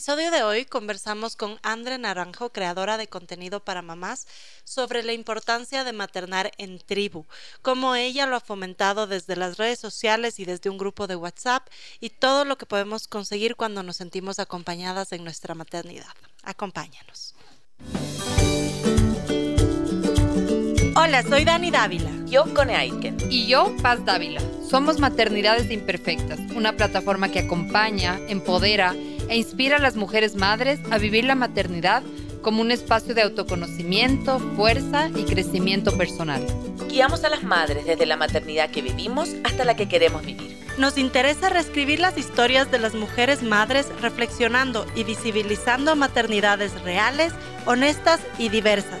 episodio de hoy conversamos con Andre Naranjo, creadora de contenido para mamás, sobre la importancia de maternar en tribu, cómo ella lo ha fomentado desde las redes sociales y desde un grupo de WhatsApp y todo lo que podemos conseguir cuando nos sentimos acompañadas en nuestra maternidad. Acompáñanos. Hola, soy Dani Dávila. Yo, Cone Aiken. Y yo, Paz Dávila. Somos Maternidades Imperfectas, una plataforma que acompaña, empodera e inspira a las mujeres madres a vivir la maternidad como un espacio de autoconocimiento, fuerza y crecimiento personal. Guiamos a las madres desde la maternidad que vivimos hasta la que queremos vivir. Nos interesa reescribir las historias de las mujeres madres reflexionando y visibilizando maternidades reales, honestas y diversas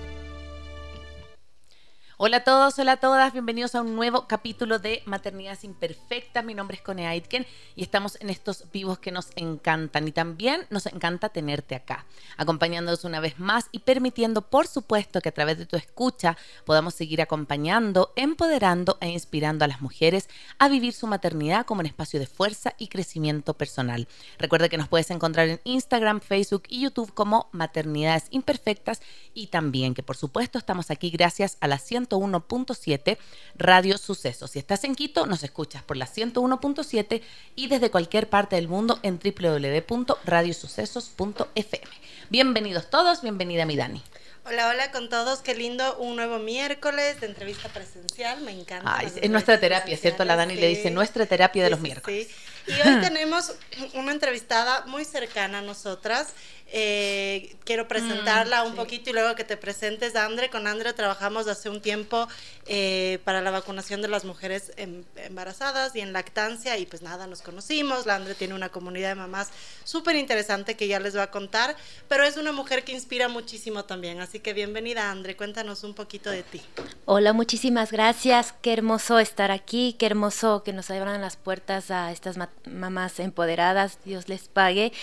Hola a todos, hola a todas, bienvenidos a un nuevo capítulo de Maternidades Imperfectas. Mi nombre es Cone Aitken y estamos en estos vivos que nos encantan y también nos encanta tenerte acá, acompañándonos una vez más y permitiendo, por supuesto, que a través de tu escucha podamos seguir acompañando, empoderando e inspirando a las mujeres a vivir su maternidad como un espacio de fuerza y crecimiento personal. Recuerda que nos puedes encontrar en Instagram, Facebook y YouTube como Maternidades Imperfectas y también que, por supuesto, estamos aquí gracias a la 100 101.7 Radio Sucesos. Si estás en Quito, nos escuchas por la 101.7 y desde cualquier parte del mundo en www.radiosucesos.fm. Bienvenidos todos, bienvenida mi Dani. Hola, hola con todos, qué lindo, un nuevo miércoles de entrevista presencial, me encanta. es nuestra terapia, ¿cierto? La Dani le dice nuestra terapia de los miércoles. Y hoy tenemos una entrevistada muy cercana a nosotras, eh, quiero presentarla mm, un poquito y luego que te presentes, Andre. Con Andre trabajamos hace un tiempo eh, para la vacunación de las mujeres em, embarazadas y en lactancia y pues nada, nos conocimos. La Andre tiene una comunidad de mamás súper interesante que ya les voy a contar, pero es una mujer que inspira muchísimo también. Así que bienvenida, Andre. Cuéntanos un poquito de ti. Hola, muchísimas gracias. Qué hermoso estar aquí. Qué hermoso que nos abran las puertas a estas mamás empoderadas. Dios les pague.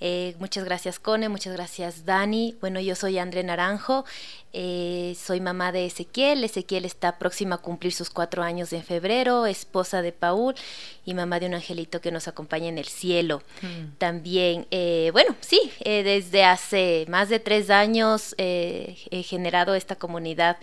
Eh, muchas gracias, Cone, muchas gracias, Dani. Bueno, yo soy André Naranjo, eh, soy mamá de Ezequiel. Ezequiel está próxima a cumplir sus cuatro años en febrero, esposa de Paul y mamá de un angelito que nos acompaña en el cielo. Mm. También, eh, bueno, sí, desde hace más de tres años he generado esta comunidad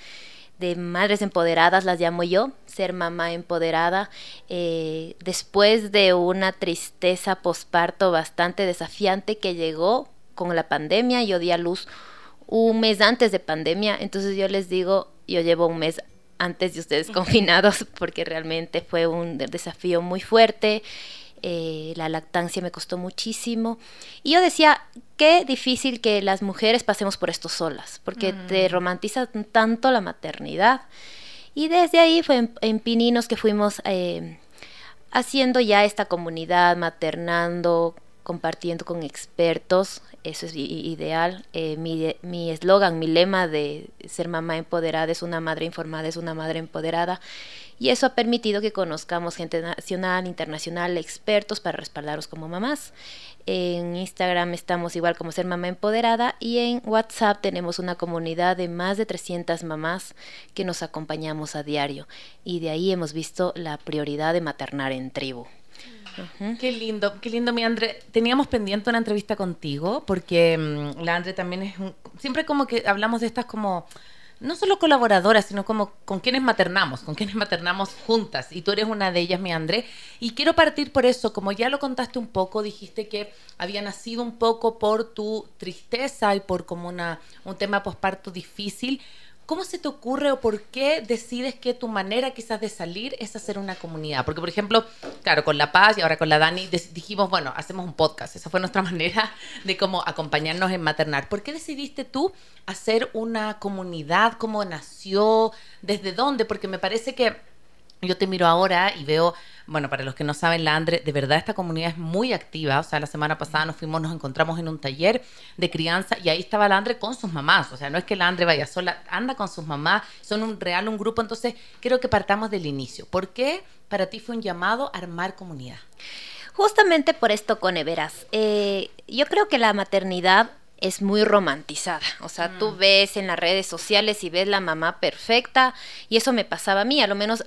de madres empoderadas, las llamo yo, ser mamá empoderada, eh, después de una tristeza posparto bastante desafiante que llegó con la pandemia, yo di a luz un mes antes de pandemia, entonces yo les digo, yo llevo un mes antes de ustedes confinados porque realmente fue un desafío muy fuerte. Eh, la lactancia me costó muchísimo. Y yo decía, qué difícil que las mujeres pasemos por esto solas, porque te mm. romantiza tanto la maternidad. Y desde ahí fue en, Pininos que fuimos eh, haciendo ya esta comunidad, maternando, compartiendo con expertos, eso es ideal. Eh, mi eslogan, mi, lema de ser mamá empoderada es una madre informada, es una madre empoderada. Y eso ha permitido que conozcamos gente nacional, internacional, expertos para respaldaros como mamás. En Instagram estamos igual como Ser Mamá Empoderada y en WhatsApp tenemos una comunidad de más de 300 mamás que nos acompañamos a diario. Y de ahí hemos visto la prioridad de maternar en tribu. Qué lindo, qué lindo, mi Andre. Teníamos pendiente una entrevista contigo porque mm, la Andre también es un, siempre como que hablamos de estas como no solo colaboradoras, sino como con quienes maternamos, con quienes maternamos juntas. Y tú eres una de ellas, mi André. Y quiero partir por eso, como ya lo contaste un poco, dijiste que había nacido un poco por tu tristeza y por como una, un tema posparto difícil. ¿Cómo se te ocurre o por qué decides que tu manera quizás de salir es hacer una comunidad? Porque, por ejemplo, claro, con La Paz y ahora con la Dani dijimos, bueno, hacemos un podcast. Esa fue nuestra manera de cómo acompañarnos en maternar. ¿Por qué decidiste tú hacer una comunidad? ¿Cómo nació? ¿Desde dónde? Porque me parece que yo te miro ahora y veo, bueno, para los que no saben, la Andre, de verdad esta comunidad es muy activa. O sea, la semana pasada nos fuimos, nos encontramos en un taller de crianza y ahí estaba la Andre con sus mamás. O sea, no es que la Andre vaya sola, anda con sus mamás, son un real, un grupo. Entonces, creo que partamos del inicio. ¿Por qué para ti fue un llamado a armar comunidad? Justamente por esto, Cone, verás, eh, yo creo que la maternidad es muy romantizada. O sea, tú mm. ves en las redes sociales y ves la mamá perfecta y eso me pasaba a mí, a lo menos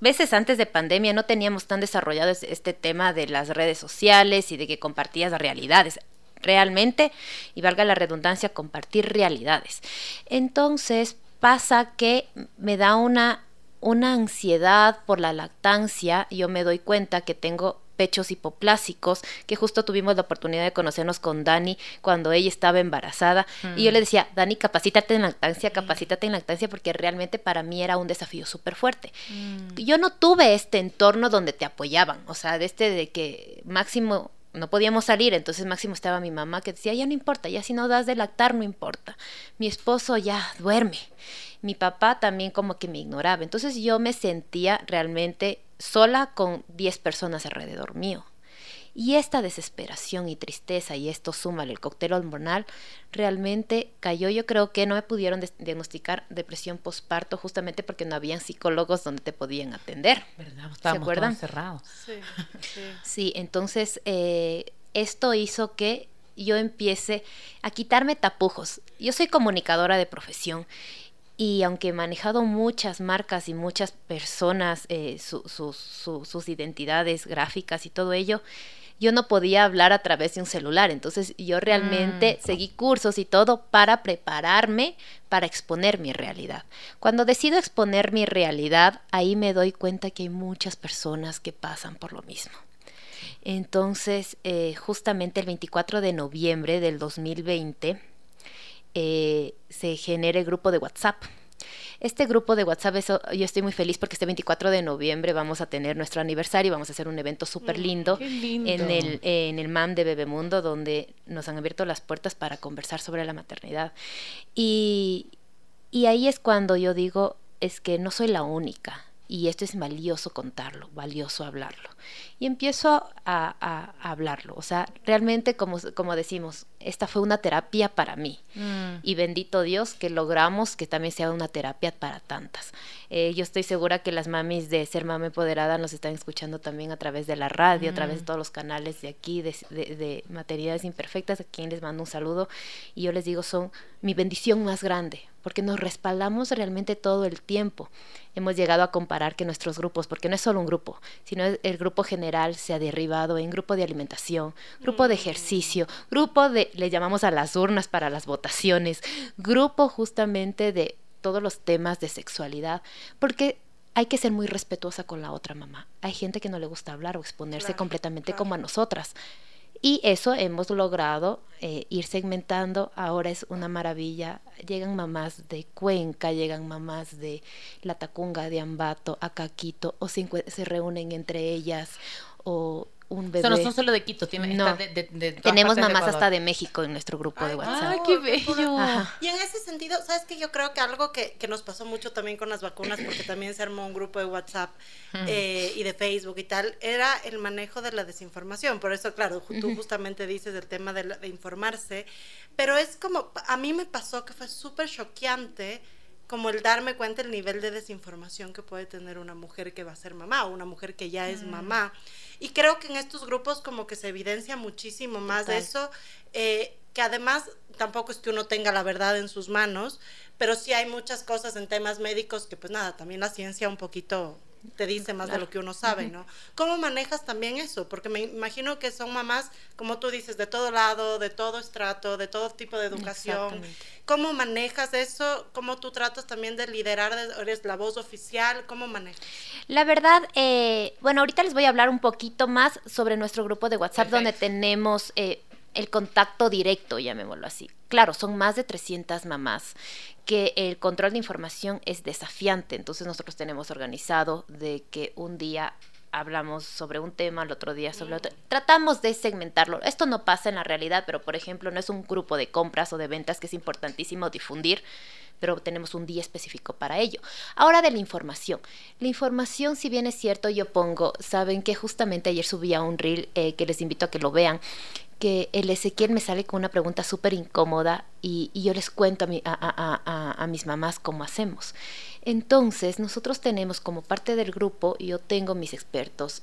veces antes de pandemia no teníamos tan desarrollado este tema de las redes sociales y de que compartías realidades realmente, y valga la redundancia, compartir realidades. Entonces pasa que me da una, una ansiedad por la lactancia, yo me doy cuenta que tengo pechos hipoplásicos, que justo tuvimos la oportunidad de conocernos con Dani cuando ella estaba embarazada. Y yo le mm. decía, Dani, capacítate en lactancia, capacítate en lactancia, porque realmente para mí era un desafío súper fuerte. Mm. Yo no tuve este entorno donde te apoyaban, o sea, de este de que máximo no podíamos salir, entonces máximo estaba mi mamá que decía, ya no importa, ya si no das de lactar, no importa. Mi esposo ya duerme. Mi papá también como que me ignoraba. Entonces yo me sentía realmente sola con 10 personas alrededor mío. Y esta desesperación y tristeza, y esto súmale el cóctel hormonal, realmente cayó. Yo creo que no me pudieron diagnosticar depresión postparto justamente porque no habían psicólogos donde te podían atender. ¿Verdad? ¿Se acuerdan? cerrados. Sí, sí. sí entonces eh, esto hizo que yo empiece a quitarme tapujos. Yo soy comunicadora de profesión y aunque he manejado muchas marcas y muchas personas, eh, sus identidades gráficas y todo ello, yo no podía hablar a través de un celular. Entonces yo realmente mm. seguí cursos y todo para prepararme para exponer mi realidad. Cuando decido exponer mi realidad, ahí me doy cuenta que hay muchas personas que pasan por lo mismo. Entonces, eh, justamente el 24 de noviembre del 2020, eh, se genere grupo de WhatsApp. Este grupo de WhatsApp, eso, yo estoy muy feliz porque este 24 de noviembre vamos a tener nuestro aniversario, vamos a hacer un evento súper mm, lindo, En, el, en el MAM de Bebemundo, donde nos han abierto las puertas para conversar sobre la maternidad. Y, y ahí es cuando yo digo, es que no soy la única y esto es valioso contarlo, valioso hablarlo. Y empiezo a, hablarlo. O sea, realmente, como, como decimos, esta fue una terapia para mí. Mm. Y bendito Dios que logramos que también sea una terapia para tantas. Eh, yo estoy segura que las mamis de Ser Mama Empoderada nos están escuchando también a través de la radio, a través de mm. todos los canales de aquí, de, de, de Maternidades Imperfectas, a quien les mando un saludo. Y yo les digo, son mi bendición más grande, porque nos respaldamos realmente todo el tiempo. Hemos llegado a comparar que nuestros grupos, porque no es solo un grupo, sino el grupo general se ha derribado en grupo de alimentación, grupo de mm. ejercicio, grupo de, le llamamos a las urnas para las votaciones, grupo justamente de todos los temas de sexualidad, porque hay que ser muy respetuosa con la otra mamá. Hay gente que no le gusta hablar o exponerse completamente como a nosotras. Y eso hemos logrado eh, ir segmentando. Ahora es una maravilla. Llegan mamás de Cuenca, llegan mamás de La Tacunga, de Ambato, Acaquito, o se, se reúnen entre ellas, o un bebé. no son solo de Quito, tienen no. de, tenemos mamás hasta de México en nuestro grupo de WhatsApp. ¡Ay, qué bello! Y en ese sentido, ¿sabes que Yo creo que algo que, que, nos pasó mucho también con las vacunas, porque también se armó un grupo de WhatsApp eh, y de Facebook y tal, era el manejo de la desinformación. Por eso, claro, tú justamente dices el tema de, de informarse, pero es como, a mí me pasó que fue súper choqueante como el darme cuenta el nivel de desinformación que puede tener una mujer que va a ser mamá o una mujer que ya es mm. mamá. Y creo que en estos grupos como que se evidencia muchísimo más de eso, eh, que además tampoco es que uno tenga la verdad en sus manos, pero sí hay muchas cosas en temas médicos que pues nada, también la ciencia un poquito te dice más de lo que uno sabe, ¿no? ¿Cómo manejas también eso? Porque me imagino que son mamás, como tú dices, de todo lado, de todo estrato, de todo tipo de educación. ¿Cómo manejas eso? ¿Cómo tú tratas también de liderar? ¿Eres la voz oficial? ¿Cómo manejas? La verdad, eh, bueno, ahorita les voy a hablar un poquito más sobre nuestro grupo de WhatsApp donde tenemos... Eh, el contacto directo, llamémoslo así. Claro, son más de 300 mamás que el control de información es desafiante, entonces nosotros tenemos organizado de que un día hablamos sobre un tema, el otro día sobre otro. Tratamos de segmentarlo. Esto no pasa en la realidad, pero por ejemplo, no es un grupo de compras o de ventas que es importantísimo difundir, pero tenemos un día específico para ello. Ahora de la información. La información, si bien es cierto, yo pongo, saben que justamente ayer subía un reel eh, que les invito a que lo vean, que el Ezequiel me sale con una pregunta súper incómoda y, yo les cuento a, a, mis mamás cómo hacemos. Entonces, nosotros tenemos como parte del grupo, yo tengo mis expertos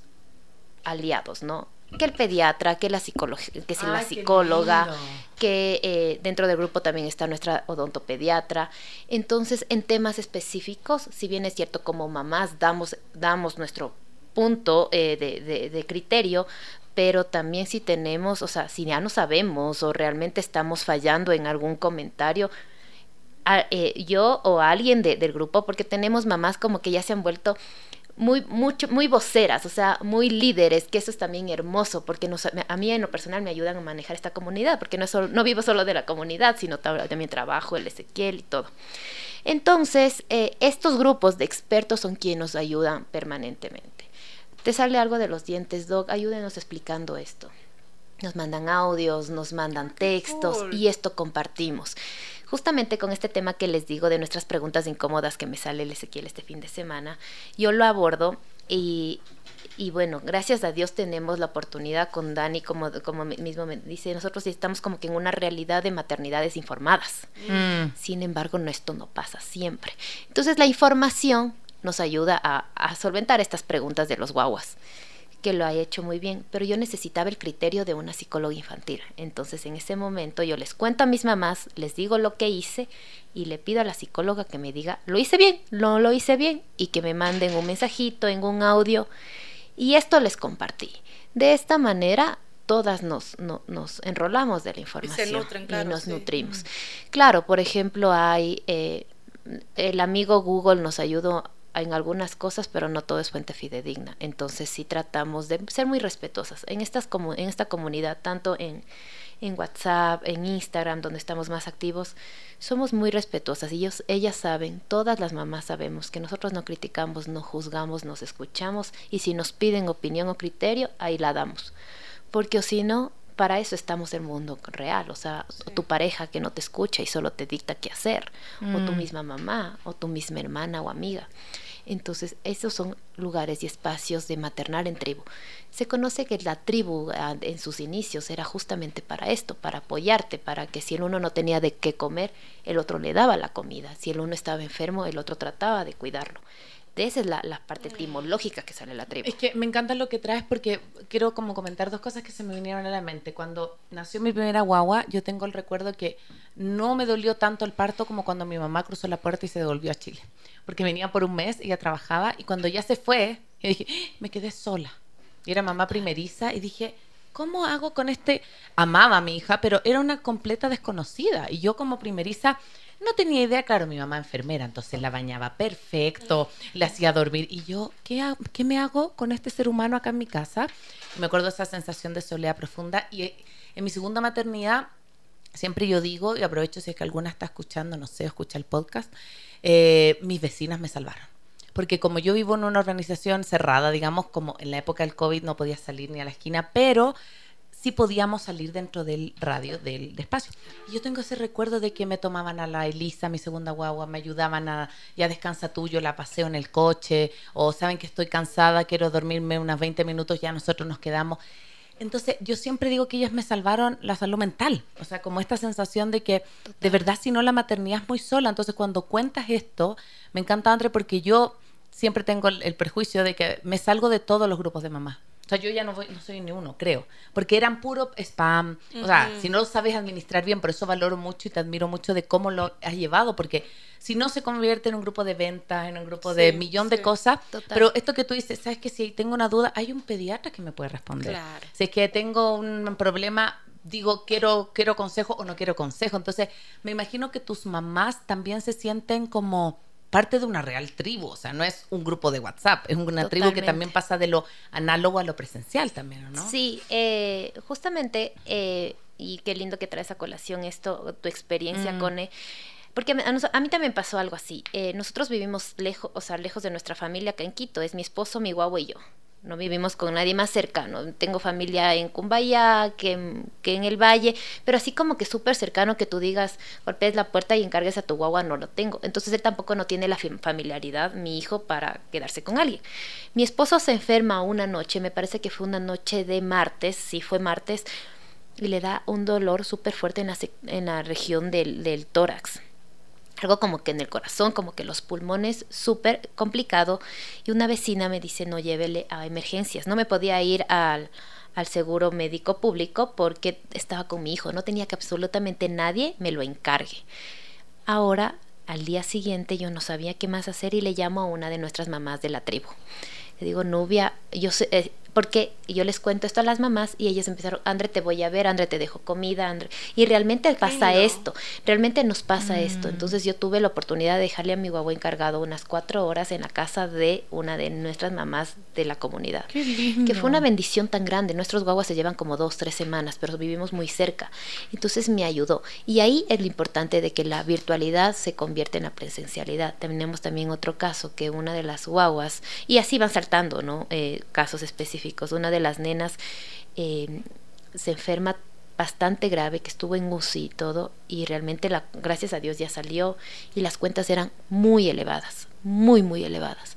aliados, ¿no? que el pediatra, que la que si la psicóloga, que eh, dentro del grupo también está nuestra odontopediatra. Entonces, en temas específicos, si bien es cierto como mamás damos, damos nuestro punto eh, de, de, criterio, pero también si tenemos, o sea, si ya no sabemos o realmente estamos fallando en algún comentario, eh, yo o alguien del grupo, porque tenemos mamás como que ya se han vuelto muy, mucho, muy voceras, o sea, muy líderes, que eso es también hermoso, porque nos, a mí en lo personal me ayudan a manejar esta comunidad, porque no, solo, no vivo solo de la comunidad, sino también trabajo, el Ezequiel y todo. Entonces, eh, estos grupos de expertos son quienes nos ayudan permanentemente. ¿Te sale algo de los dientes, Doc? Ayúdenos explicando esto. Nos mandan audios, nos mandan textos y esto compartimos justamente con este tema que les digo de nuestras preguntas incómodas que me sale el Ezequiel este fin de semana, yo lo abordo y, y bueno, gracias a Dios tenemos la oportunidad con Dani, como, como mismo me dice, nosotros estamos como que en una realidad de maternidades informadas. Mm. Sin embargo, no, esto no pasa siempre. Entonces la información nos ayuda a, a solventar estas preguntas de los guaguas que lo ha hecho muy bien, pero yo necesitaba el criterio de una psicóloga infantil. Entonces en ese momento yo les cuento a mis mamás, les digo lo que hice y le pido a la psicóloga que me diga, lo hice bien, no lo hice bien, y que me manden un mensajito en un audio. Y esto les compartí. De esta manera todas nos, nos enrolamos de la información y, nos nutrimos. Claro, por ejemplo, hay... Eh, el amigo Google nos ayudó en algunas cosas, pero no todo es fuente fidedigna. Entonces sí tratamos de ser muy respetuosas en, estas en esta comunidad, tanto en, en WhatsApp, en Instagram, donde estamos más activos, somos muy respetuosas. Y ellos, ellas saben, todas las mamás sabemos que nosotros no criticamos, no juzgamos, nos escuchamos y si nos piden opinión o criterio, ahí la damos. Porque o si no, para eso estamos en el mundo real, o sea, tu pareja que no te escucha y solo te dicta qué hacer, o tu mm. misma mamá, o tu misma hermana o amiga. Entonces, esos son lugares y espacios de maternar en tribu. Se conoce que la tribu ah, en sus inicios era justamente para esto, para apoyarte, para que si el uno no tenía de qué comer, el otro le daba la comida. Si el uno estaba enfermo, el otro trataba de cuidarlo. Esa es la, parte etimológica que sale la tribu. Es que me encanta lo que traes porque quiero como comentar dos cosas que se me vinieron a la mente. Cuando nació mi primera guagua, yo tengo el recuerdo que no me dolió tanto el parto como cuando mi mamá cruzó la puerta y se devolvió a Chile. Porque venía por un mes, ella trabajaba y cuando ya se fue, ¡Ah! me quedé sola. Y era mamá primeriza y dije, ¿cómo hago con este? Amaba a mi hija, pero era una completa desconocida. Y yo como primeriza no tenía idea, claro, mi mamá enfermera, entonces la bañaba perfecto, le hacía dormir. Y yo, ¿qué, ¿qué me hago con este ser humano acá en mi casa? me acuerdo esa sensación de soledad profunda. Y en mi segunda maternidad, siempre yo digo, y aprovecho si es que alguna está escuchando, no sé, escucha el podcast, eh, mis vecinas me salvaron. Porque como yo vivo en una organización cerrada, digamos, como en la época del COVID no podía salir ni a la esquina, pero sí podíamos salir dentro del radio del, espacio. Y yo tengo ese recuerdo de que me tomaban a la Elisa, mi segunda guagua, me ayudaban a, ya descansa tuyo, la paseo en el coche, o saben que estoy cansada, quiero dormirme unas 20 minutos, ya nosotros nos quedamos. Entonces, yo siempre digo que ellas me salvaron la salud mental, o sea, como esta sensación de que de verdad si no la maternidad es muy sola. Entonces, cuando cuentas esto, me encanta, André, porque yo siempre tengo el, el prejuicio de que me salgo de todos los grupos de mamás. O sea, yo ya no, voy, no soy ni uno, creo. Porque eran puro spam. O sea, si no lo sabes administrar bien, por eso valoro mucho y te admiro mucho de cómo lo has llevado. Porque si no se convierte en un grupo de ventas, en un grupo de millón de cosas. Pero esto que tú dices, sabes que si tengo una duda, hay un pediatra que me puede responder. Claro. Si es que tengo un problema, digo, quiero, quiero consejo o no quiero consejo. Entonces, me imagino que tus mamás también se sienten como parte de una real tribu, o sea, no es un grupo de WhatsApp, es una tribu que también pasa de lo análogo a lo presencial también, ¿no? Sí, eh, justamente, eh, y qué lindo que traes a colación esto, tu experiencia, mm. con... Porque a, mí también pasó algo así. Eh, nosotros vivimos lejos, o sea, lejos de nuestra familia acá en Quito. Es mi esposo, mi guagua y yo no vivimos con nadie más cercano. Tengo familia en Cumbaya, que, que en el Valle, pero así como que súper cercano que tú digas, golpees la puerta y encargues a tu guagua, no lo tengo. Entonces él tampoco no tiene la familiaridad, mi hijo, para quedarse con alguien. Mi esposo se enferma una noche, me parece que fue una noche de martes, sí fue martes, y le da un dolor súper fuerte en la, en la región del, del tórax algo como que en el corazón, como que los pulmones, súper complicado. Y una vecina me dice, no llévele a emergencias. No me podía ir al, al seguro médico público porque estaba con mi hijo, no tenía que absolutamente nadie me lo encargue. Ahora, al día siguiente, yo no sabía qué más hacer y le llamo a una de nuestras mamás de la tribu. Le digo, Nubia, yo sé, eh, porque yo les cuento esto a las mamás y ellas empezaron, Andre, te voy a ver, Andre, te dejo comida, Andre. Y realmente pasa esto, realmente nos pasa esto. Mm. Entonces yo tuve la oportunidad de dejarle a mi guagua encargado unas cuatro horas en la casa de una de nuestras mamás de la comunidad. Qué lindo. Que fue una bendición tan grande. Nuestros guaguas se llevan como dos, tres semanas, pero vivimos muy cerca. Entonces me ayudó. Y ahí es lo importante de que la virtualidad se convierte en la presencialidad. Tenemos también otro caso que una de las guaguas, y así van saltando, ¿no? Eh, casos específicos. Una de las nenas eh, se enferma bastante grave, que estuvo en UCI y todo, y realmente, la, gracias a Dios, ya salió y las cuentas eran muy elevadas, muy, muy elevadas.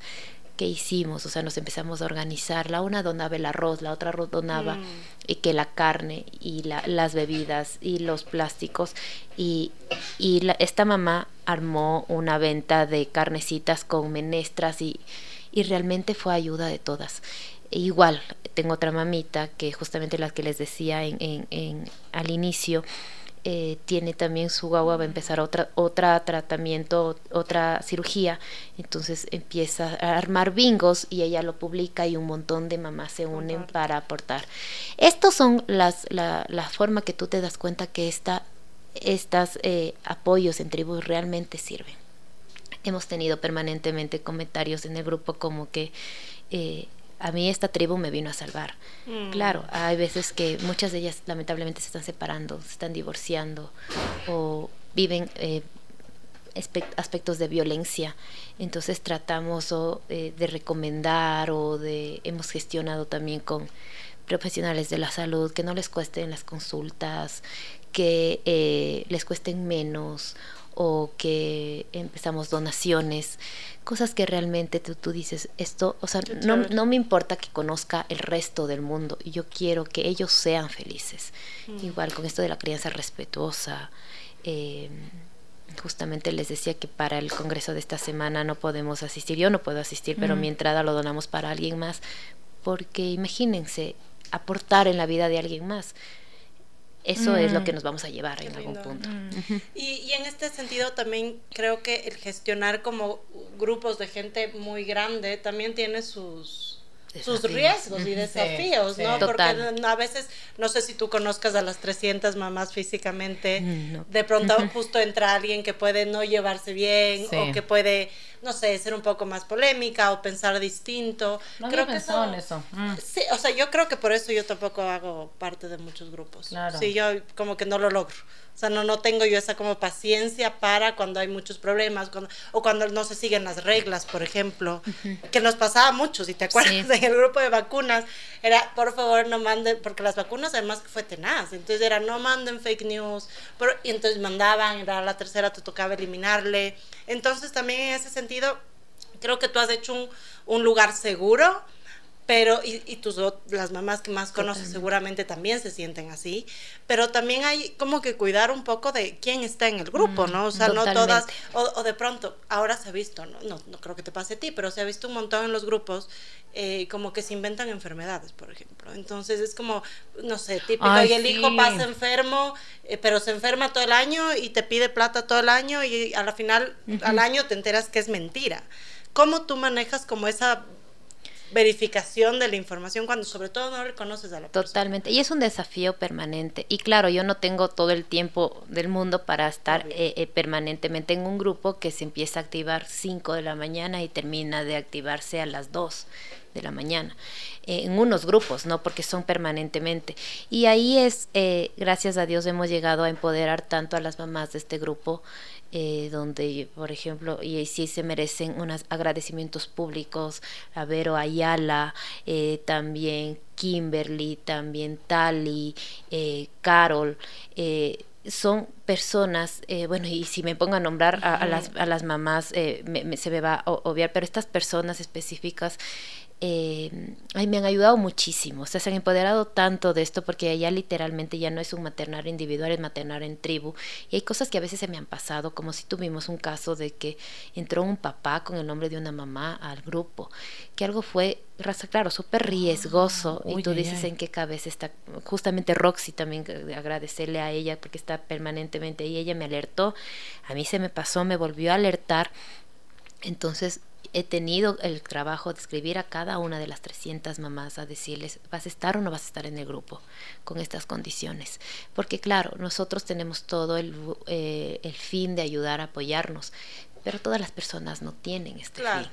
¿Qué hicimos? O sea, nos empezamos a organizar. La una donaba el arroz, la otra donaba Mm. y que la carne y la- las bebidas y los plásticos. Y, y la- esta mamá armó una venta de carnecitas con menestras y, y realmente fue ayuda de todas. E igual, tengo otra mamita que justamente la que les decía en, en- en- al inicio, eh, tiene también su guagua, va a empezar otra, otra tratamiento, otra cirugía, entonces empieza a armar bingos y ella lo publica y un montón de mamás se unen para aportar. Estos son las, la, la forma que tú te das cuenta que esta, estas eh, apoyos en tribus realmente sirven. Hemos tenido permanentemente comentarios en el grupo como que eh, a mí esta tribu me vino a salvar. Mm. Claro, hay veces que muchas de ellas lamentablemente se están separando, se están divorciando o viven eh, aspectos de violencia. Entonces tratamos o, eh, de recomendar o de hemos gestionado también con profesionales de la salud que no les cuesten las consultas, que eh, les cuesten menos o que empezamos donaciones, cosas que realmente tú, tú dices, esto, o sea, no, no me importa que conozca el resto del mundo, yo quiero que ellos sean felices. Mm. Igual con esto de la crianza respetuosa, eh, justamente les decía que para el congreso de esta semana no podemos asistir, yo no puedo asistir, pero Mm. mi entrada lo donamos para alguien más, porque imagínense, aportar en la vida de alguien más. Eso es lo Mm. que nos vamos a llevar en algún punto. Mm. Y, y en este sentido también creo que el gestionar como grupos de gente muy grande también tiene sus sus riesgos y desafíos, sí. ¿no? Total. Porque a veces, no sé si tú conozcas a las 300 mamás físicamente, Mm, no. de pronto justo entra alguien que puede no llevarse bien Sí. o que puede, no sé, ser un poco más polémica o pensar distinto. No creo que pensado en eso. Mm. Sí, o sea, yo creo que por eso yo tampoco hago parte de muchos grupos. Claro. Sí, yo como que no lo logro. O sea, no, no tengo yo esa como paciencia para cuando hay muchos problemas cuando, o cuando no se siguen las reglas, por ejemplo, que nos pasaba mucho, si te acuerdas, Sí. en el grupo de vacunas, era, por favor, no manden, porque las vacunas además fue tenaz, entonces era, no manden fake news, pero, y entonces mandaban, era la tercera, te tocaba eliminarle. Entonces también en ese sentido, creo que tú has hecho un, un lugar seguro, pero y, y tus las mamás que más conoces Totalmente. seguramente también se sienten así, pero también hay como que cuidar un poco de quién está en el grupo, ¿no? O sea, no todas, o, o de pronto, ahora se ha visto, ¿no? No, no creo que te pase a ti, pero se ha visto un montón en los grupos eh, como que se inventan enfermedades, por ejemplo. Entonces es como, no sé, típico, Ay, y el hijo pasa enfermo, eh, pero se enferma todo el año y te pide plata todo el año y a la final, al año te enteras que es mentira. ¿Cómo tú manejas como esa verificación de la información cuando sobre todo no reconoces a la persona? Totalmente. Y es un desafío permanente. Y claro, yo no tengo todo el tiempo del mundo para estar eh, eh, permanentemente en un grupo que se empieza a activar 5 de la mañana y termina de activarse a las 2 de la mañana. Eh, en unos grupos, ¿no? Porque son permanentemente. Y ahí es, eh, gracias a Dios, hemos llegado a empoderar tanto a las mamás de este grupo. Eh, donde, por ejemplo, y sí se merecen unos agradecimientos públicos, a Vero Ayala, eh, también Kimberly, también Tali, eh, Carol, eh, son personas, eh, bueno, y si me pongo a nombrar a, a las, a las mamás, eh, me- me- se me va a obviar, pero estas personas específicas eh, ay, me han ayudado muchísimo. O sea, se han empoderado tanto de esto porque ya literalmente ya no es un maternar individual, es maternar en tribu. Y hay cosas que a veces se me han pasado, como si tuvimos un caso de que entró un papá con el nombre de una mamá al grupo, que algo fue, claro, súper riesgoso. y tú dices en qué cabeza está. Justamente Roxy también agradecerle a ella porque está ahí. Ella me alertó, a mí se me pasó, me volvió a alertar. Entonces he tenido el trabajo de escribir a cada una de las 300 mamás a decirles, ¿vas a estar o no vas a estar en el grupo con estas condiciones? Porque claro, nosotros tenemos todo el, eh, el fin de ayudar a apoyarnos, pero todas las personas no tienen este fin.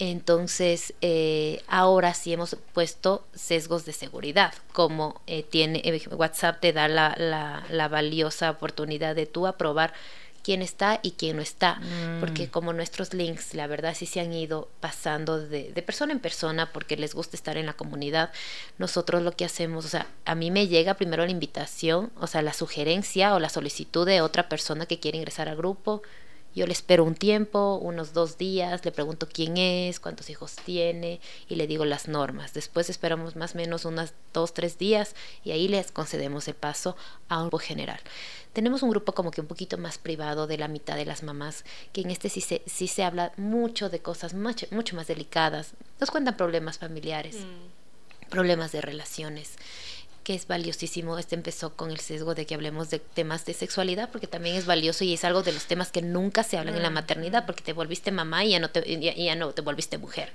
Entonces, eh, ahora sí hemos puesto sesgos de seguridad, como eh, tiene WhatsApp te da la, la, la valiosa oportunidad de tú aprobar quién está y quién no está, porque mm. como nuestros links, la verdad sí se han ido pasando de, de, persona en persona porque les gusta estar en la comunidad, nosotros lo que hacemos, o sea, a mí me llega primero la invitación, o sea, la sugerencia o la solicitud de otra persona que quiere ingresar al grupo, yo le espero un tiempo, unos dos días, le pregunto quién es, cuántos hijos tiene y le digo las normas. Después esperamos más o menos unas dos, tres días y ahí les concedemos el paso a un grupo general tenemos un grupo como que un poquito más privado de la mitad de las mamás, que en este sí se, sí se habla mucho de cosas mucho, mucho más delicadas. Nos cuentan problemas familiares, mm. problemas de relaciones que es valiosísimo. Este empezó con el sesgo de que hablemos de temas de sexualidad, porque también es valioso y es algo de los temas que nunca se hablan en la maternidad, porque te volviste mamá y ya no te, ya, no te volviste mujer.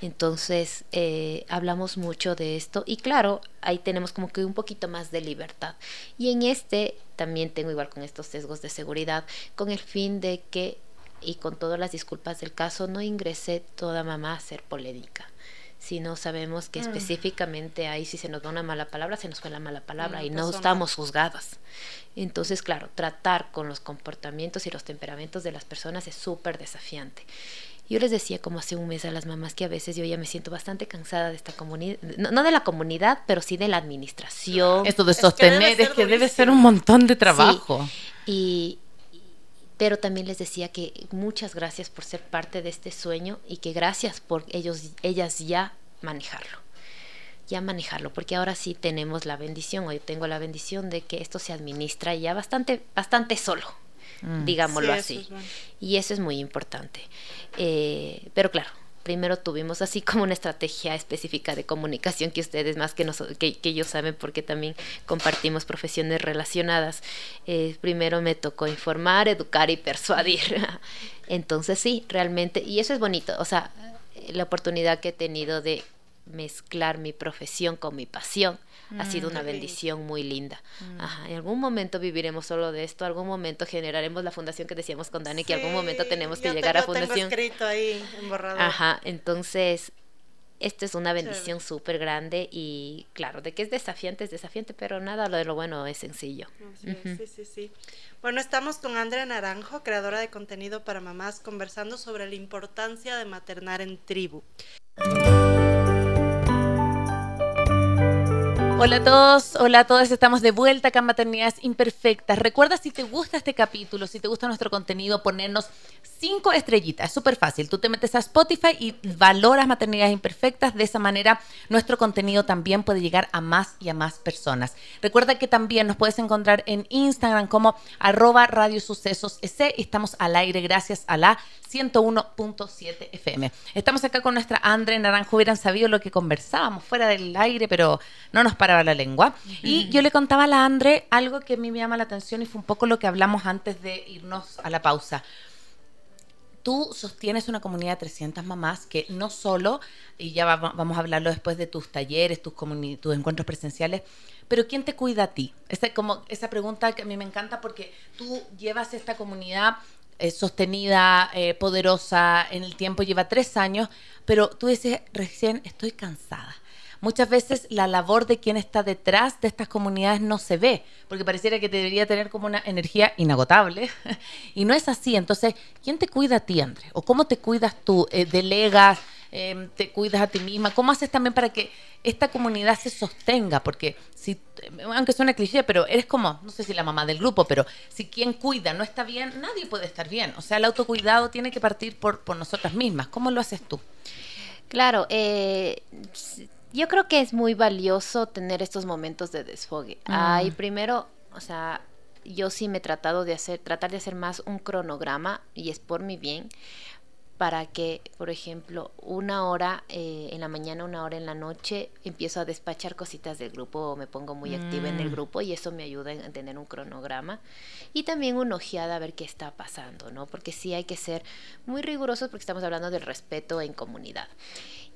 Entonces, eh, hablamos mucho de esto y claro, ahí tenemos como que un poquito más de libertad. Y en este también tengo igual con estos sesgos de seguridad, con el fin de que, y con todas las disculpas del caso, no ingrese toda mamá a ser polémica si no sabemos que mm. específicamente ahí si se nos da una mala palabra, se nos fue la mala palabra y no estamos juzgadas. Entonces, claro, tratar con los comportamientos y los temperamentos de las personas es súper desafiante. Yo les decía como hace un mes a las mamás que a veces yo ya me siento bastante cansada de esta comunidad, no, de la comunidad, pero sí de la administración. Esto de sostener, es que debe ser, un montón de trabajo. Y, pero también les decía que muchas gracias por ser parte de este sueño y que gracias por ellos, ellas ya manejarlo, ya manejarlo, porque ahora sí tenemos la bendición, hoy tengo la bendición de que esto se administra ya bastante, bastante solo, mm. digámoslo así, y eso es muy importante. Eh, pero claro, primero tuvimos así como una estrategia específica de comunicación que ustedes más que, que, ellos saben porque también compartimos profesiones relacionadas. Eh, primero me tocó informar, educar y persuadir. Entonces sí, realmente, y eso es bonito, o sea, la oportunidad que he tenido de mezclar mi profesión con mi pasión ha sido mm, una bendición muy linda. Mm. en algún momento viviremos solo de esto, algún momento generaremos la fundación que decíamos con Dani, que algún momento tenemos que llegar a fundación. escrito ahí Ajá, entonces esto es una bendición súper grande y claro, de que es desafiante, es desafiante, pero nada lo de lo bueno es sencillo. Sí, sí, sí. Bueno, estamos con Andrea Naranjo, creadora de contenido para mamás, conversando sobre la importancia de maternar en tribu. Hola a todos, hola a todas, estamos de vuelta acá en Maternidades Imperfectas. Recuerda si te gusta este capítulo, si te gusta nuestro contenido, ponernos cinco estrellitas, es súper fácil. Tú te metes a Spotify y valoras Maternidades Imperfectas, de esa manera nuestro contenido también puede llegar a más y a más personas. Recuerda que también nos puedes encontrar en Instagram como arroba Radio Sucesos y estamos al aire gracias a la 101.7 FM. Estamos acá con nuestra Andre Naranjo, hubieran sabido lo que conversábamos fuera del aire, pero no nos paraba la lengua. Y yo le contaba a la Andre algo que a mí me llama la atención y fue un poco lo que hablamos antes de irnos a la pausa. Tú sostienes una comunidad de 300 mamás que no solo, y ya vamos a hablarlo después de tus talleres, tus, tus encuentros presenciales, pero ¿quién te cuida a ti? Esa, como, esa pregunta que a mí me encanta porque tú llevas esta comunidad eh, sostenida, eh, poderosa en el tiempo, lleva tres años, pero tú dices, recién estoy cansada muchas veces la labor de quien está detrás de estas comunidades no se ve, porque pareciera que debería tener como una energía inagotable, y no es así. Entonces, ¿quién te cuida a ti, André? ¿O cómo te cuidas tú? Eh, ¿Delegas? Em, ¿Te cuidas a ti misma? ¿Cómo haces también para que esta comunidad se sostenga? Porque si, aunque suene cliché, pero eres como, no sé si la mamá del grupo, pero si quien cuida no está bien, nadie puede estar bien. O sea, el autocuidado tiene que partir por, por nosotras mismas. ¿Cómo lo haces tú? Claro, eh, yo creo que es muy valioso tener estos momentos de desfogue. Ay, primero, o sea, yo sí me he tratado de hacer, tratar de hacer más un cronograma y es por mi bien para que, por ejemplo, una hora eh, en la mañana, una hora en la noche, empiezo a despachar cositas del grupo o me pongo muy activa en el Mm. grupo y eso me ayuda a tener un cronograma y también una ojeada a ver qué está pasando, ¿no? Porque sí hay que ser muy rigurosos porque estamos hablando del respeto en comunidad.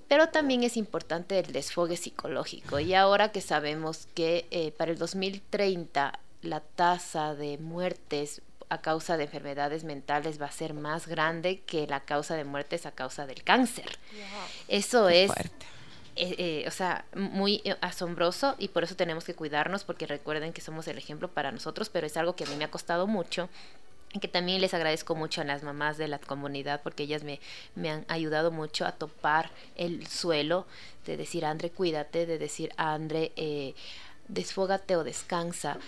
Pero también es importante el desfogue psicológico. Y ahora que sabemos que eh, para el 2030 la tasa de muertes a causa de enfermedades mentales va a ser más grande que la causa de muertes a causa del cáncer. Eso es, eh, eh, o sea, muy eh, asombroso y por eso tenemos que cuidarnos porque recuerden que somos el ejemplo para nosotros, pero es algo que a mí me ha costado mucho que también les agradezco mucho a las mamás de la comunidad porque ellas me, me han ayudado mucho a topar el suelo, de decir, Andre, cuídate, de decir, Andre, eh, desfógate o descansa.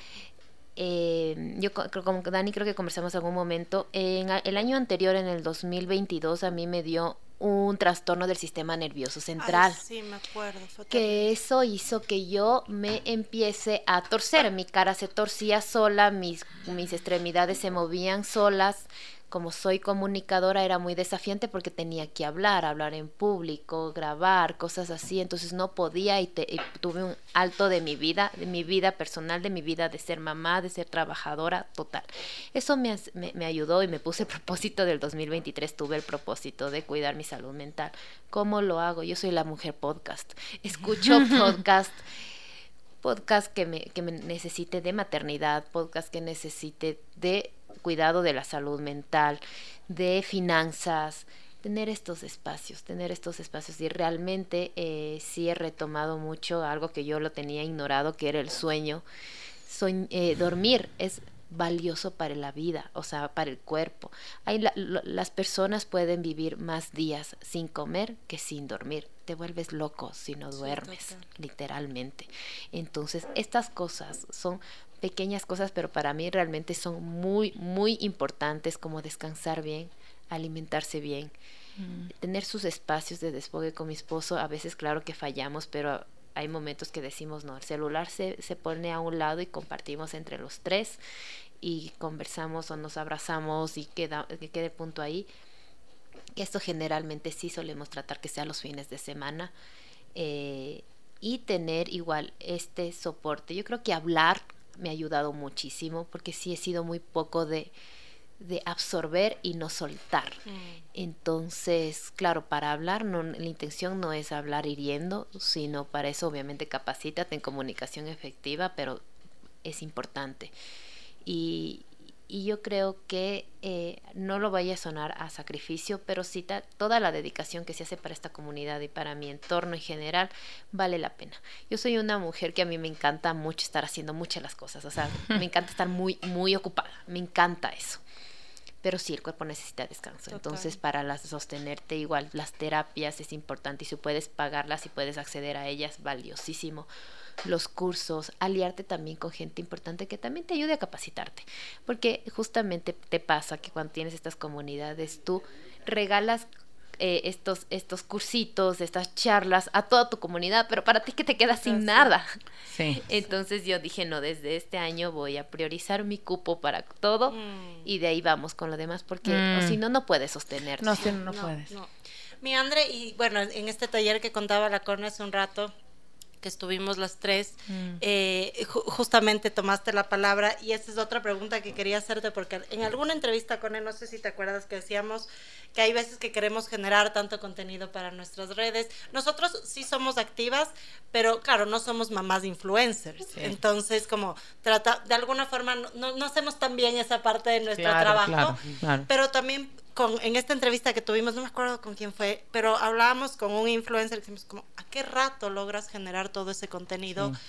Eh, yo como Dani creo que conversamos algún momento, en el año anterior, en el 2022, a mí me dio un trastorno del sistema nervioso central Ay, sí, me acuerdo. fue que eso hizo que yo me empiece a torcer. Mi cara se torcía sola, mis, mis extremidades se movían solas. Como soy comunicadora era muy desafiante porque tenía que hablar, hablar en público, grabar, cosas así. Entonces no podía y, te- y tuve un alto de mi vida, de mi vida personal, de mi vida de ser mamá, de ser trabajadora, total. Eso me, as- me, me ayudó y me puse el propósito del 2023. Tuve el propósito de cuidar mi salud mental. ¿Cómo lo hago? Yo soy la mujer podcast. Escucho podcast podcast que me, que me necesite de maternidad, podcast que necesite de cuidado de la salud mental, de finanzas, tener estos espacios, tener estos espacios y realmente eh, sí he retomado mucho algo que yo lo tenía ignorado, que era el sueño. Soñ- eh, dormir es valioso para la vida, o sea, para el cuerpo. Hay la- lo- las personas pueden vivir más días sin comer que sin dormir. Te vuelves loco si no duermes, literalmente. Entonces, estas cosas son pequeñas cosas, pero para mí realmente son muy, muy importantes como descansar bien, alimentarse bien, tener sus espacios de desfogue con mi esposo. A veces, claro que fallamos, pero hay momentos que decimos, no, el celular se, se pone a un lado y compartimos entre los tres y conversamos o nos abrazamos y queda, que quede punto ahí. Esto generalmente sí solemos tratar que sea los fines de semana eh, y tener igual este soporte. Yo creo que hablar me ha ayudado muchísimo porque sí he sido muy poco de, de absorber y no soltar. Mm. Entonces, claro, para hablar, no, la intención no es hablar hiriendo, sino para eso obviamente capacítate en comunicación efectiva, pero es importante. Y, y yo creo que eh, no lo vaya a sonar a sacrificio, pero sí toda la dedicación que se hace para esta comunidad y para mi entorno en general vale la pena. Yo soy una mujer que a mí me encanta mucho estar haciendo muchas las cosas, o sea, me encanta estar muy, muy ocupada, me encanta eso. Pero sí, el cuerpo necesita descanso. Total. Entonces, para las, sostenerte igual, las terapias es importante y si puedes pagarlas y puedes acceder a ellas, valiosísimo. Los cursos, aliarte también con gente importante que también te ayude a capacitarte. Porque justamente te pasa que cuando tienes estas comunidades, tú regalas eh, estos, estos cursitos, estas charlas a toda tu comunidad, pero para ti que te quedas sin nada. Sí. Entonces yo dije, no, desde este año voy a priorizar mi cupo para todo Mm. y de ahí vamos con lo demás, porque Mm. si no, no puedes sostenerte. No, sí, no, puedes. no. Mi Andre, y bueno, en este taller que contaba la Corne hace un rato, que estuvimos las tres, Mm. eh, ju- justamente tomaste la palabra y esta es otra pregunta que quería hacerte porque en alguna entrevista con él, no sé si te acuerdas que decíamos que hay veces que queremos generar tanto contenido para nuestras redes. Nosotros sí somos activas, pero claro, no somos mamás influencers. Sí. Entonces, como trata, de alguna forma no, no, no hacemos tan bien esa parte de nuestro Claro, trabajo. claro, claro. Pero también con, en esta entrevista que tuvimos, no me acuerdo con quién fue, pero hablábamos con un influencer y decimos como, ¿a qué rato logras generar todo ese contenido Sí.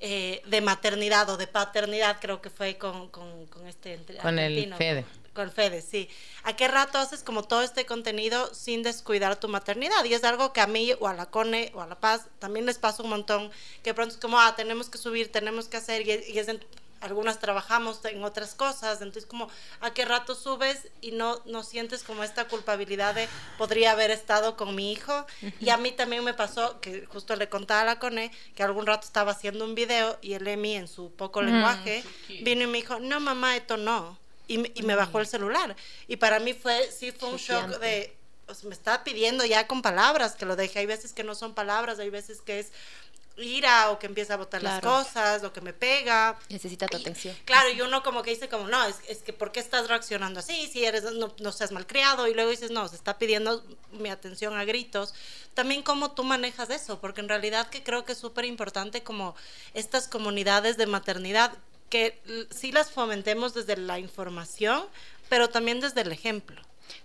eh, de maternidad o de paternidad? Creo que fue con, con, con este Con el Fede. Con Fede, sí. ¿A qué rato haces como todo este contenido sin descuidar tu maternidad? Y es algo que a mí o a la Cone o a La Paz también les pasa un montón, que pronto es como, ah, tenemos que subir, tenemos que hacer, y, y es en- algunas trabajamos en otras cosas, entonces como a qué rato subes y no, no sientes como esta culpabilidad de podría haber estado con mi hijo. Y a mí también me pasó, que justo le contaba a la Cone, que algún rato estaba haciendo un video y el Emi en su poco lenguaje vino y me dijo, no mamá, esto no. Y, y me bajó el celular. Y para mí fue, sí fue un shock de, me estaba pidiendo ya con palabras que lo deje. Hay veces que no son palabras, hay veces que es ira o que empieza a botar las cosas o que me pega. Necesita tu atención. Claro, y uno como que dice como, no, es, es que ¿por qué estás reaccionando así? Si eres, no, no seas malcriado y luego dices, no, se está pidiendo mi atención a gritos. También cómo tú manejas eso, porque en realidad que creo que es súper importante como estas comunidades de maternidad, que sí las fomentemos desde la información, pero también desde el ejemplo.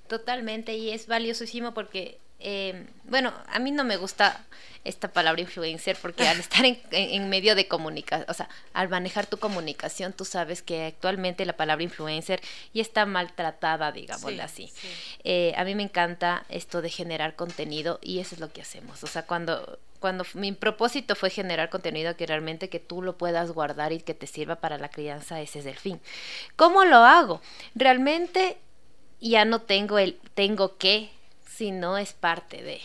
Totalmente, y es valiosísimo porque eh, bueno, a mí no me gusta esta palabra influencer porque al estar en, medio de comunicación, o sea, al manejar tu comunicación, tú sabes que actualmente la palabra influencer ya está maltratada, digámoslo así. Eh, a mí me encanta esto de generar contenido y eso es lo que hacemos. O sea, cuando, cuando mi propósito fue generar contenido que realmente que tú lo puedas guardar y que te sirva para la crianza, ese es el fin. ¿Cómo lo hago? Realmente ya no tengo el tengo que si no es parte de,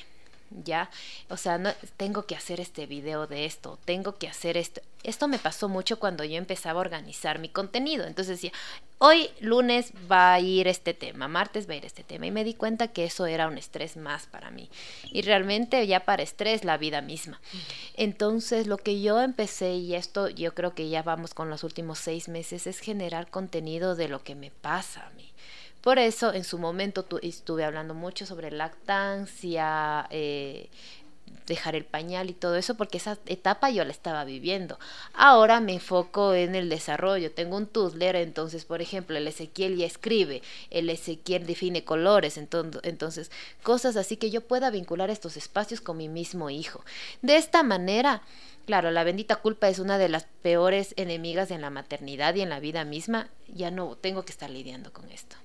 ¿ya? O sea, no, tengo que hacer este video de esto, tengo que hacer esto. Esto me pasó mucho cuando yo empezaba a organizar mi contenido. Entonces decía, hoy lunes va a ir este tema, martes va a ir este tema. Y me di cuenta que eso era un estrés más para mí. Y realmente ya para estrés la vida misma. Entonces lo que yo empecé, y esto yo creo que ya vamos con los últimos seis meses, es generar contenido de lo que me pasa a mí. Por eso en su momento estuve hablando mucho sobre lactancia, eh, dejar el pañal y todo eso, porque esa etapa yo la estaba viviendo. Ahora me enfoco en el desarrollo. Tengo un Tuzler, entonces, por ejemplo, el Ezequiel ya escribe, el Ezequiel define colores, entonces, cosas así que yo pueda vincular estos espacios con mi mismo hijo. De esta manera, claro, la bendita culpa es una de las peores enemigas en la maternidad y en la vida misma. Ya no tengo que estar lidiando con esto.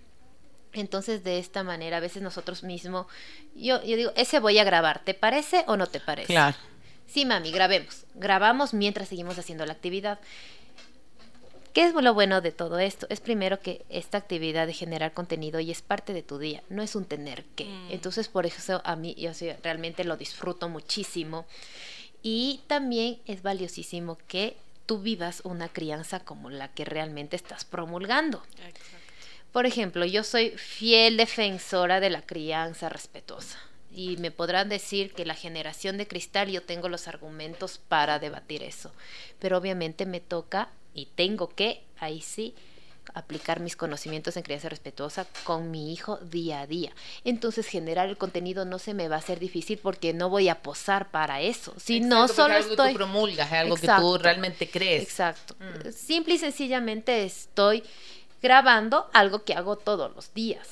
Entonces, de esta manera, a veces nosotros mismos, yo, yo digo, ese voy a grabar, ¿te parece o no te parece? Claro. Sí, mami, grabemos. Grabamos mientras seguimos haciendo la actividad. ¿Qué es lo bueno de todo esto? Es primero que esta actividad de generar contenido y es parte de tu día, no es un tener que. Mm. Entonces, por eso a mí, yo sí, realmente lo disfruto muchísimo. Y también es valiosísimo que tú vivas una crianza como la que realmente estás promulgando. Exacto. Por ejemplo, yo soy fiel defensora de la crianza respetuosa y me podrán decir que la generación de cristal yo tengo los argumentos para debatir eso, pero obviamente me toca y tengo que, ahí sí, aplicar mis conocimientos en crianza respetuosa con mi hijo día a día. Entonces generar el contenido no se me va a hacer difícil porque no voy a posar para eso. Si no solo es algo estoy que tú promulgas, es algo que tú realmente crees. Exacto. Mm. Simple y sencillamente estoy grabando algo que hago todos los días.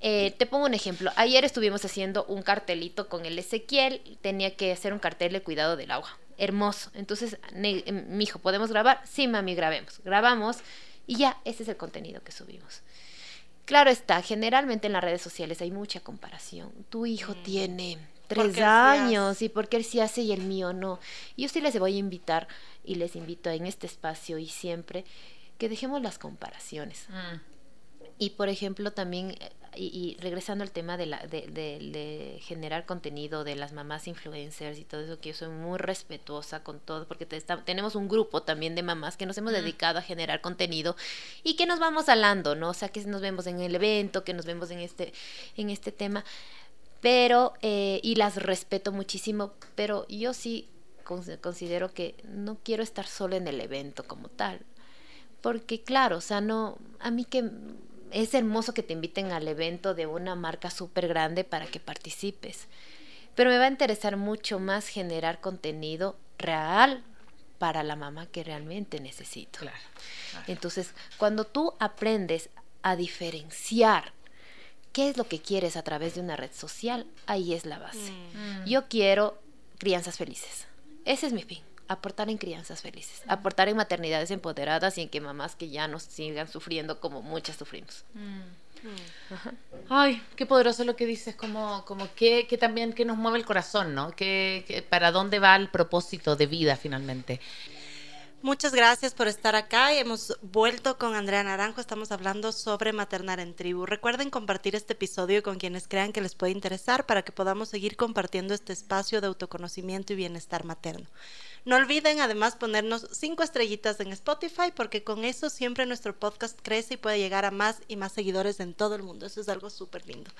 Eh, te pongo un ejemplo. Ayer estuvimos haciendo un cartelito con el Ezequiel. Tenía que hacer un cartel de cuidado del agua. Hermoso. Entonces, mi hijo, ¿podemos grabar? Sí, mami, grabemos. Grabamos y ya, ese es el contenido que subimos. Claro está, generalmente en las redes sociales hay mucha comparación. Tu hijo mm. tiene tres años y porque él sí hace y el mío no. Yo sí les voy a invitar y les invito en este espacio y siempre que dejemos las comparaciones. Mm. Y por ejemplo también, eh, y, regresando al tema de, la, de, generar contenido de las mamás influencers y todo eso, que yo soy muy respetuosa con todo, porque tenemos un grupo también de mamás que nos hemos mm. dedicado a generar contenido y que nos vamos hablando, ¿no? O sea, que nos vemos en el evento, que nos vemos en este, en este tema, pero, eh, y las respeto muchísimo, pero yo sí considero que no quiero estar solo en el evento como tal porque claro, o sea, no, a mí que es hermoso que te inviten al evento de una marca súper grande para que participes, pero me va a interesar mucho más generar contenido real para la mamá que realmente necesito. Claro, Entonces, cuando tú aprendes a diferenciar qué es lo que quieres a través de una red social, ahí es la base. Mm. Yo quiero crianzas felices. Ese es mi fin aportar en crianzas felices, aportar en maternidades empoderadas y en que mamás que ya no sigan sufriendo como muchas sufrimos. Mm. Ay, qué poderoso lo que dices, como, como que, que también que nos mueve el corazón, ¿no? Que, para dónde va el propósito de vida finalmente. Muchas gracias por estar acá. Hemos vuelto con Andrea Naranjo. Estamos hablando sobre maternar en tribu. Recuerden compartir este episodio con quienes crean que les puede interesar para que podamos seguir compartiendo este espacio de autoconocimiento y bienestar materno. No olviden además ponernos cinco estrellitas en Spotify porque con eso siempre nuestro podcast crece y puede llegar a más y más seguidores en todo el mundo. Eso es algo súper lindo.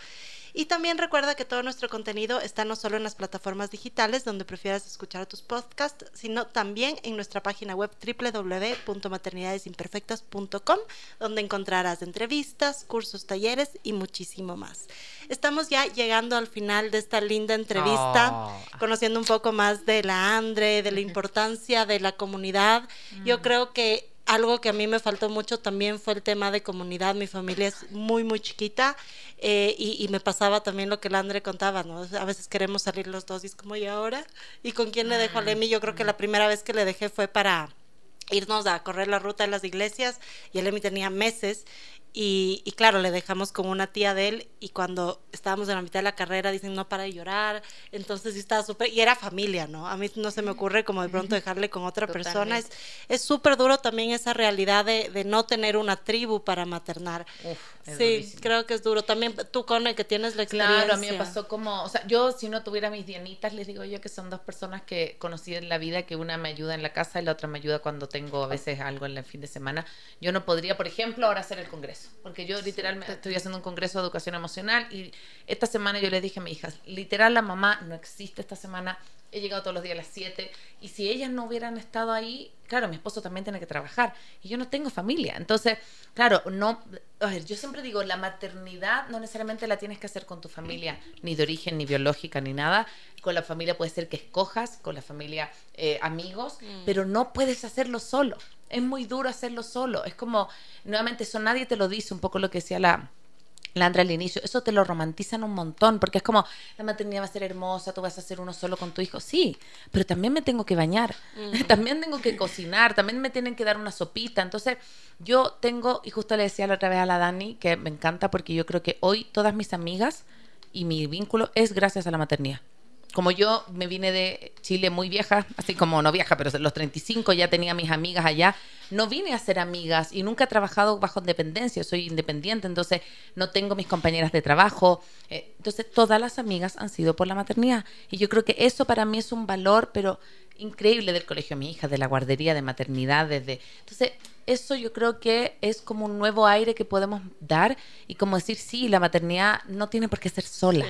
Y también recuerda que todo nuestro contenido está no solo en las plataformas digitales donde prefieras escuchar tus podcasts, sino también en nuestra página web www.maternidadesimperfectas.com, donde encontrarás entrevistas, cursos, talleres y muchísimo más. Estamos ya llegando al final de esta linda entrevista, oh. conociendo un poco más de la Andre, de la importancia de la comunidad. Yo mm. creo que algo que a mí me faltó mucho también fue el tema de comunidad. Mi familia es muy, muy chiquita eh, y, me pasaba también lo que el Andre contaba, ¿no? A veces queremos salir los dos y es como, ¿y ahora? ¿Y con quién le dejo a Lemi? Yo creo que la primera vez que le dejé fue para irnos a correr la ruta de las iglesias y el Emi tenía meses y, claro, le dejamos con una tía de él y cuando estábamos en la mitad de la carrera dicen no para de llorar, entonces estaba súper, y era familia, ¿no? A mí no se me ocurre como de pronto dejarle con otra persona, es súper duro también esa realidad de, de, no tener una tribu para maternar. sí, creo que es duro. También tú, Cone, que tienes la experiencia. Claro, a mí me pasó como, o sea, yo si no tuviera mis dianitas, les digo yo que son dos personas que conocí en la vida, que una me ayuda en la casa y la otra me ayuda cuando tengo a veces algo en el fin de semana. Yo no podría, por ejemplo, ahora hacer el congreso porque yo literalmente estoy haciendo un congreso de educación emocional y esta semana yo le dije a mi hija, literal la mamá no existe esta semana, he llegado todos los días a las 7 y si ellas no hubieran estado ahí, claro, mi esposo también tiene que trabajar y yo no tengo familia. Entonces, claro, no, a ver, yo siempre digo, la maternidad no necesariamente la tienes que hacer con tu familia, ni de origen, ni biológica, ni nada. Con la familia puede ser que escojas, con la familia eh, amigos, mm. pero no puedes hacerlo solo. Es muy duro hacerlo solo. Es como, nuevamente, eso nadie te lo dice, un poco lo que decía la Landra al inicio, eso te lo romantizan un montón, porque es como, la maternidad va a ser hermosa, tú vas a ser uno solo con tu hijo. Sí, pero también me tengo que bañar, también tengo que cocinar, también me tienen que dar una sopita. Entonces, yo tengo, y justo le decía la otra vez a la Dani, que me encanta porque yo creo que hoy todas mis amigas y mi vínculo es gracias a la maternidad como yo me vine de Chile muy vieja, así como no vieja, pero los 35 ya tenía mis amigas allá, no vine a ser amigas y nunca he trabajado bajo independencia, soy independiente, entonces no tengo mis compañeras de trabajo. Eh, entonces todas las amigas han sido por la maternidad y yo creo que eso para mí es un valor, pero increíble del colegio de mi hija, de la guardería, de maternidad, desde... Entonces eso yo creo que es como un nuevo aire que podemos dar y como decir, sí, la maternidad no tiene por qué ser sola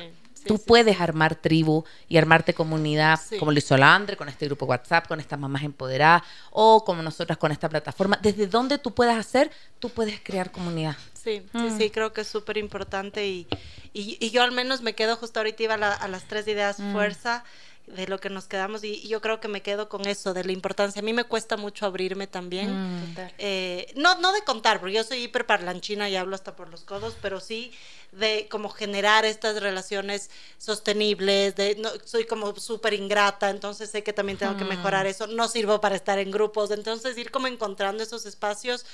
tú puedes armar tribu y armarte comunidad, como lo hizo la Andre, con este grupo WhatsApp, con estas mamás empoderadas, o como nosotras con esta plataforma. Desde donde tú puedas hacer, tú puedes crear comunidad. Sí, sí, mm. sí, creo que es súper importante y, y, yo al menos me quedo justo ahorita iba a, las tres ideas mm. fuerza de lo que nos quedamos y, yo creo que me quedo con eso, de la importancia. A mí me cuesta mucho abrirme también. Mm. Eh, no, no de contar, porque yo soy hiper parlanchina y hablo hasta por los codos, pero sí de como generar estas relaciones sostenibles, de no, soy como súper ingrata, entonces sé que también tengo que mejorar eso, no sirvo para estar en grupos, entonces ir como encontrando esos espacios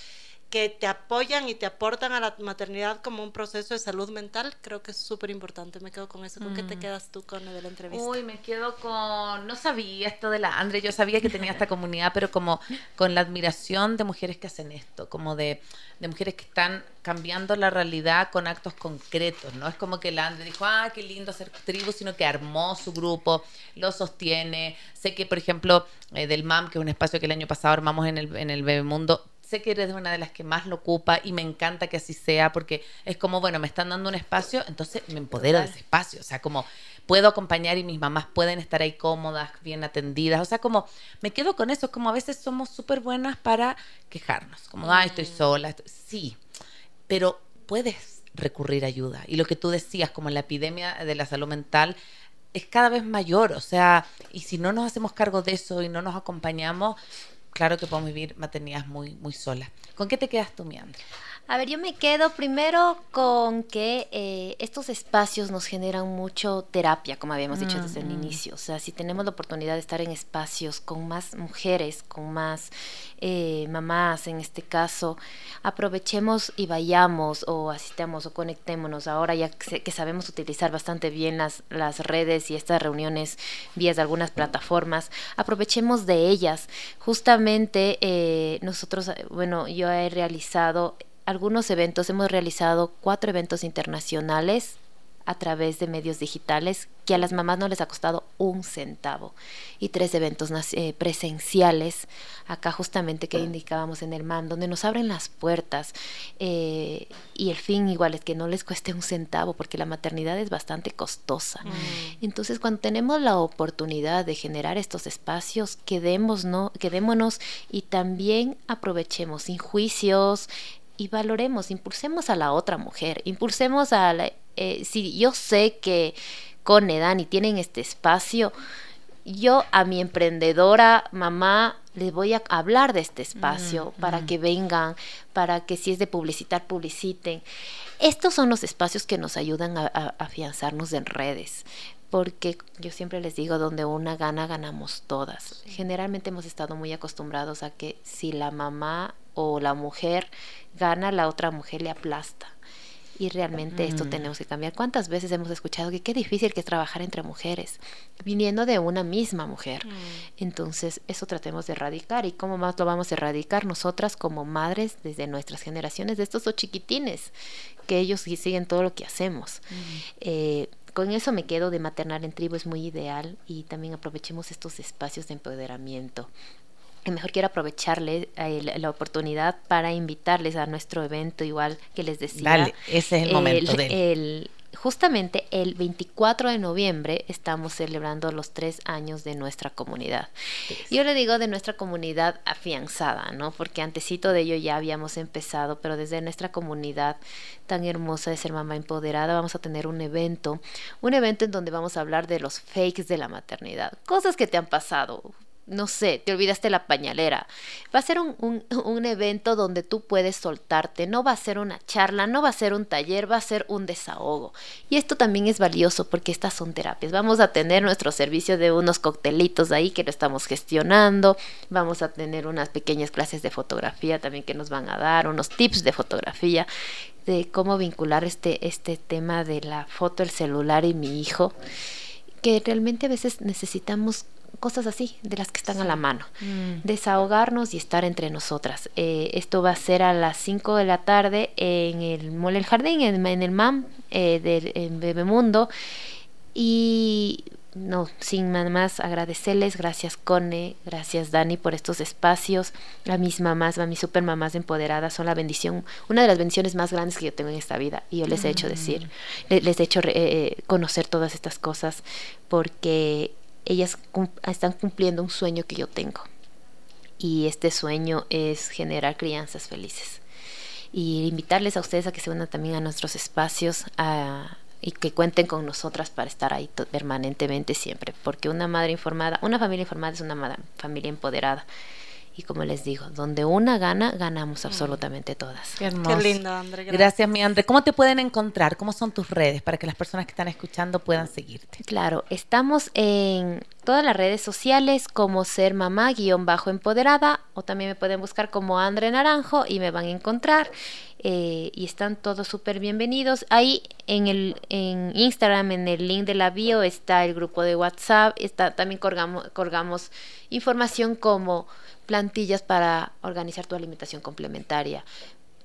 que te apoyan y te aportan a la maternidad como un proceso de salud mental, creo que es súper importante. Me quedo con eso. ¿Con qué te mm. quedas tú con de la entrevista? Uy, me quedo con... No sabía esto de la Andre, yo sabía que tenía esta comunidad, pero como con la admiración de mujeres que hacen esto, como de, de mujeres que están cambiando la realidad con actos concretos, ¿no? Es como que la Andre dijo, ah, qué lindo hacer tribu, sino que armó su grupo, lo sostiene. Sé que, por ejemplo, eh, del MAM, que es un espacio que el año pasado armamos en el, en el Bebemundo, sé que eres una de las que más lo ocupa y me encanta que así sea porque es como, bueno, me están dando un espacio, entonces me empodero de ese espacio, o sea, como puedo acompañar y mis mamás pueden estar ahí cómodas, bien atendidas, o sea, como me quedo con eso, como a veces somos súper buenas para quejarnos, como, ay, estoy sola, sí, pero puedes recurrir a ayuda. Y lo que tú decías, como la epidemia de la salud mental, es cada vez mayor, o sea, y si no nos hacemos cargo de eso y no nos acompañamos, claro que podemos vivir maternidades muy, muy solas. ¿Con qué te quedas tú, Miandra? A ver, yo me quedo primero con que eh, estos espacios nos generan mucho terapia, como habíamos dicho desde el inicio. O sea, si tenemos la oportunidad de estar en espacios con más mujeres, con más eh, mamás en este caso, aprovechemos y vayamos o asistamos o conectémonos. Ahora ya que, sabemos utilizar bastante bien las, las redes y estas reuniones vías de algunas plataformas, aprovechemos de ellas. Justamente eh, nosotros, bueno, yo he realizado algunos eventos, hemos realizado cuatro eventos internacionales a través de medios digitales que a las mamás no les ha costado un centavo y tres eventos eh, presenciales acá justamente que indicábamos en el MAM donde nos abren las puertas eh, y el fin igual es que no les cueste un centavo porque la maternidad es bastante costosa mm. entonces cuando tenemos la oportunidad de generar estos espacios quedémonos, ¿no? quedémonos y también aprovechemos sin juicios y valoremos, impulsemos a la otra mujer, impulsemos a la, eh, si yo sé que con Edani tienen este espacio, yo a mi emprendedora mamá les voy a hablar de este espacio mm, para mm. que vengan, para que si es de publicitar, publiciten. Estos son los espacios que nos ayudan a, a afianzarnos en redes porque yo siempre les digo, donde una gana, ganamos todas. Generalmente hemos estado muy acostumbrados a que si la mamá o la mujer gana, la otra mujer le aplasta. Y realmente esto mm. tenemos que cambiar. ¿Cuántas veces hemos escuchado que qué difícil que es trabajar entre mujeres, viniendo de una misma mujer? Mm. Entonces, eso tratemos de erradicar. ¿Y cómo más lo vamos a erradicar? Nosotras como madres, desde nuestras generaciones, de estos dos chiquitines, que ellos siguen todo lo que hacemos. Mm. Eh, con eso me quedo de maternar en tribu, es muy ideal y también aprovechemos estos espacios de empoderamiento mejor quiero aprovecharle eh, la, oportunidad para invitarles a nuestro evento igual que les decía. Dale, ese es el momento de el, justamente el 24 de noviembre estamos celebrando los tres años de nuestra comunidad. Yo le digo de nuestra comunidad afianzada, ¿no? Porque antesito de ello ya habíamos empezado, pero desde nuestra comunidad tan hermosa de ser mamá empoderada vamos a tener un evento, un evento en donde vamos a hablar de los fakes de la maternidad, cosas que te han pasado, no sé, te olvidaste la pañalera. Va a ser un, un, evento donde tú puedes soltarte, no va a ser una charla, no va a ser un taller, va a ser un desahogo. Y esto también es valioso porque estas son terapias. Vamos a tener nuestro servicio de unos coctelitos ahí que lo estamos gestionando, vamos a tener unas pequeñas clases de fotografía también que nos van a dar, unos tips de fotografía de cómo vincular este, este tema de la foto, el celular y mi hijo, que realmente a veces necesitamos cosas así, de las que están a la mano. Mm. Desahogarnos y estar entre nosotras. Eh, esto va a ser a las 5 de la tarde en el Mole El Jardín, en, el MAM eh, de, en Bebemundo. Y no, sin más agradecerles, gracias Cone, gracias Dani por estos espacios, a mis mamás, a mis super mamás empoderadas, son la bendición, una de las bendiciones más grandes que yo tengo en esta vida y yo les he hecho mm. decir, les, he hecho eh, conocer todas estas cosas porque ellas están cumpliendo un sueño que yo tengo. Y este sueño es generar crianzas felices. Y invitarles a ustedes a que se unan también a nuestros espacios y que cuenten con nosotras para estar ahí permanentemente siempre. Porque una madre informada, una familia informada es una familia empoderada. Y como les digo, donde una gana, ganamos absolutamente todas. Qué, Qué lindo, André. Gracias. mi André. ¿Cómo te pueden encontrar? ¿Cómo son tus redes para que las personas que están escuchando puedan seguirte? Claro, estamos en todas las redes sociales como ser mamá guion bajo empoderada o también me pueden buscar como André Naranjo y me van a encontrar. Eh, y están todos súper bienvenidos. Ahí en el en Instagram, en el link de la bio, está el grupo de WhatsApp, está, también colgamos, colgamos información como plantillas para organizar tu alimentación complementaria.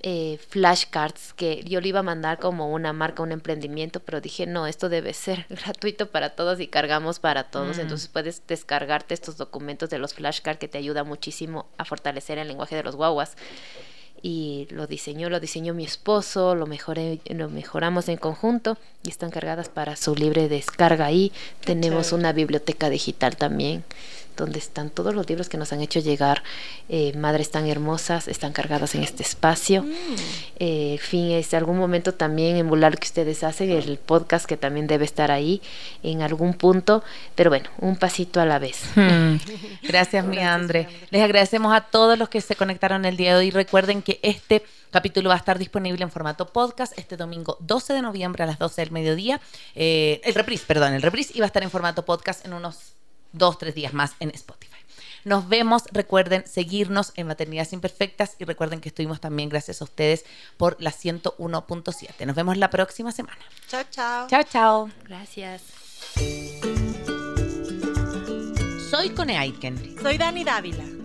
Eh, flashcards que yo le iba a mandar como una marca, un emprendimiento, pero dije, no, esto debe ser gratuito para todos y cargamos para todos. Mm. Entonces puedes descargarte estos documentos de los flashcards que te ayuda muchísimo a fortalecer el lenguaje de los guaguas y lo diseñó, lo diseñó mi esposo, lo, mejoré, lo mejoramos en conjunto y están cargadas para su libre descarga ahí. Tenemos una biblioteca digital también donde están todos los libros que nos han hecho llegar. Eh, Madres tan hermosas, están cargadas en este espacio. Mm. Eh, en fin, es algún momento también emular lo que ustedes hacen, el podcast que también debe estar ahí en algún punto, pero bueno, un pasito a la vez. Hmm. Gracias, mi Andre. Les agradecemos a todos los que se conectaron el día de hoy. Recuerden que este capítulo va a estar disponible en formato podcast este domingo 12 de noviembre a las 12 del mediodía. Eh, el reprise, perdón, el reprise iba a estar en formato podcast en unos dos, tres días más en Spotify. Nos vemos, recuerden seguirnos en Maternidades Imperfectas y recuerden que estuvimos también gracias a ustedes por la 101.7. Nos vemos la próxima semana. Chao, chao. Chao, chao. Gracias. Soy Cone Aiken. Soy Dani Dávila.